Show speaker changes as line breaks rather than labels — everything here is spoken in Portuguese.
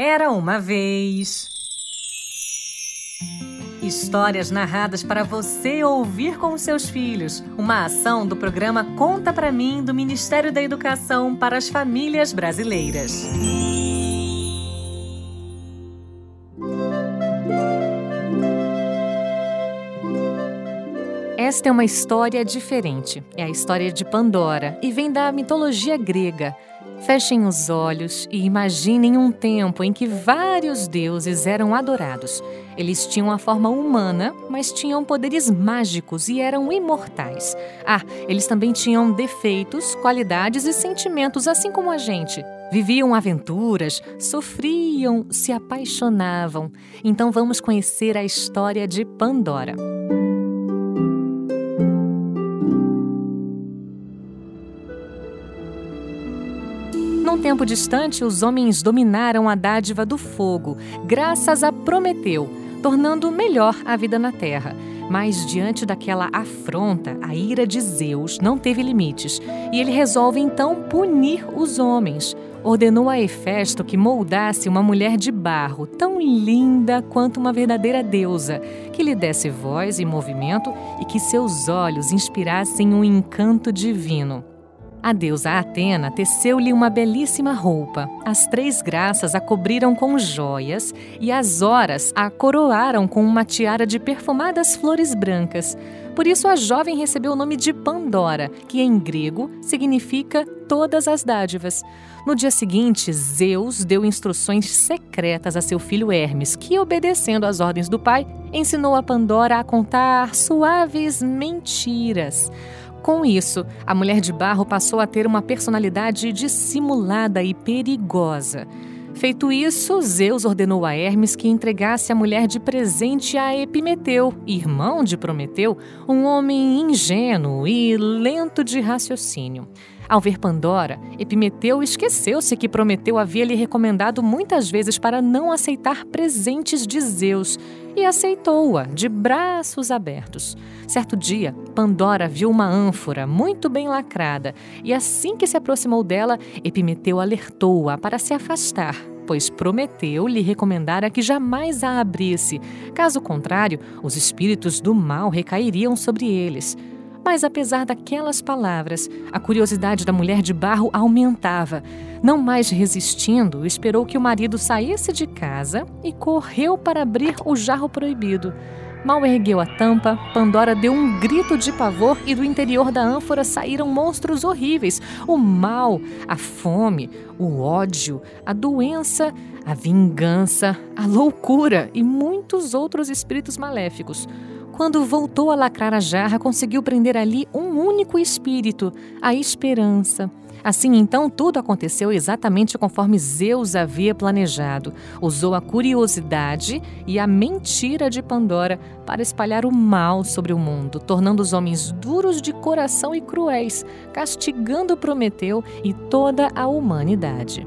Era uma vez. Histórias narradas para você ouvir com seus filhos. Uma ação do programa Conta para mim do Ministério da Educação para as Famílias Brasileiras. Esta é uma história diferente. É a história de Pandora e vem da mitologia grega. Fechem os olhos e imaginem um tempo em que vários deuses eram adorados. Eles tinham a forma humana, mas tinham poderes mágicos e eram imortais. Ah, eles também tinham defeitos, qualidades e sentimentos, assim como a gente. Viviam aventuras, sofriam, se apaixonavam. Então vamos conhecer a história de Pandora. Num tempo distante, os homens dominaram a dádiva do fogo, graças a Prometeu, tornando melhor a vida na terra. Mas diante daquela afronta, a ira de Zeus não teve limites e ele resolve então punir os homens. Ordenou a Hefesto que moldasse uma mulher de barro, tão linda quanto uma verdadeira deusa, que lhe desse voz e movimento e que seus olhos inspirassem um encanto divino. A deusa Atena teceu-lhe uma belíssima roupa. As três graças a cobriram com joias e as horas a coroaram com uma tiara de perfumadas flores brancas. Por isso a jovem recebeu o nome de Pandora, que em grego significa todas as dádivas. No dia seguinte, Zeus deu instruções secretas a seu filho Hermes, que, obedecendo às ordens do pai, ensinou a Pandora a contar suaves mentiras. Com isso, a mulher de barro passou a ter uma personalidade dissimulada e perigosa. Feito isso, Zeus ordenou a Hermes que entregasse a mulher de presente a Epimeteu, irmão de Prometeu, um homem ingênuo e lento de raciocínio. Ao ver Pandora, Epimeteu esqueceu-se que Prometeu havia lhe recomendado muitas vezes para não aceitar presentes de Zeus e aceitou-a de braços abertos. Certo dia, Pandora viu uma ânfora muito bem lacrada e, assim que se aproximou dela, Epimeteu alertou-a para se afastar, pois Prometeu lhe recomendara que jamais a abrisse. Caso contrário, os espíritos do mal recairiam sobre eles. Mas apesar daquelas palavras, a curiosidade da mulher de barro aumentava. Não mais resistindo, esperou que o marido saísse de casa e correu para abrir o jarro proibido. Mal ergueu a tampa, Pandora deu um grito de pavor e do interior da ânfora saíram monstros horríveis: o mal, a fome, o ódio, a doença, a vingança, a loucura e muitos outros espíritos maléficos. Quando voltou a lacrar a jarra, conseguiu prender ali um único espírito, a esperança. Assim, então, tudo aconteceu exatamente conforme Zeus havia planejado. Usou a curiosidade e a mentira de Pandora para espalhar o mal sobre o mundo, tornando os homens duros de coração e cruéis, castigando Prometeu e toda a humanidade.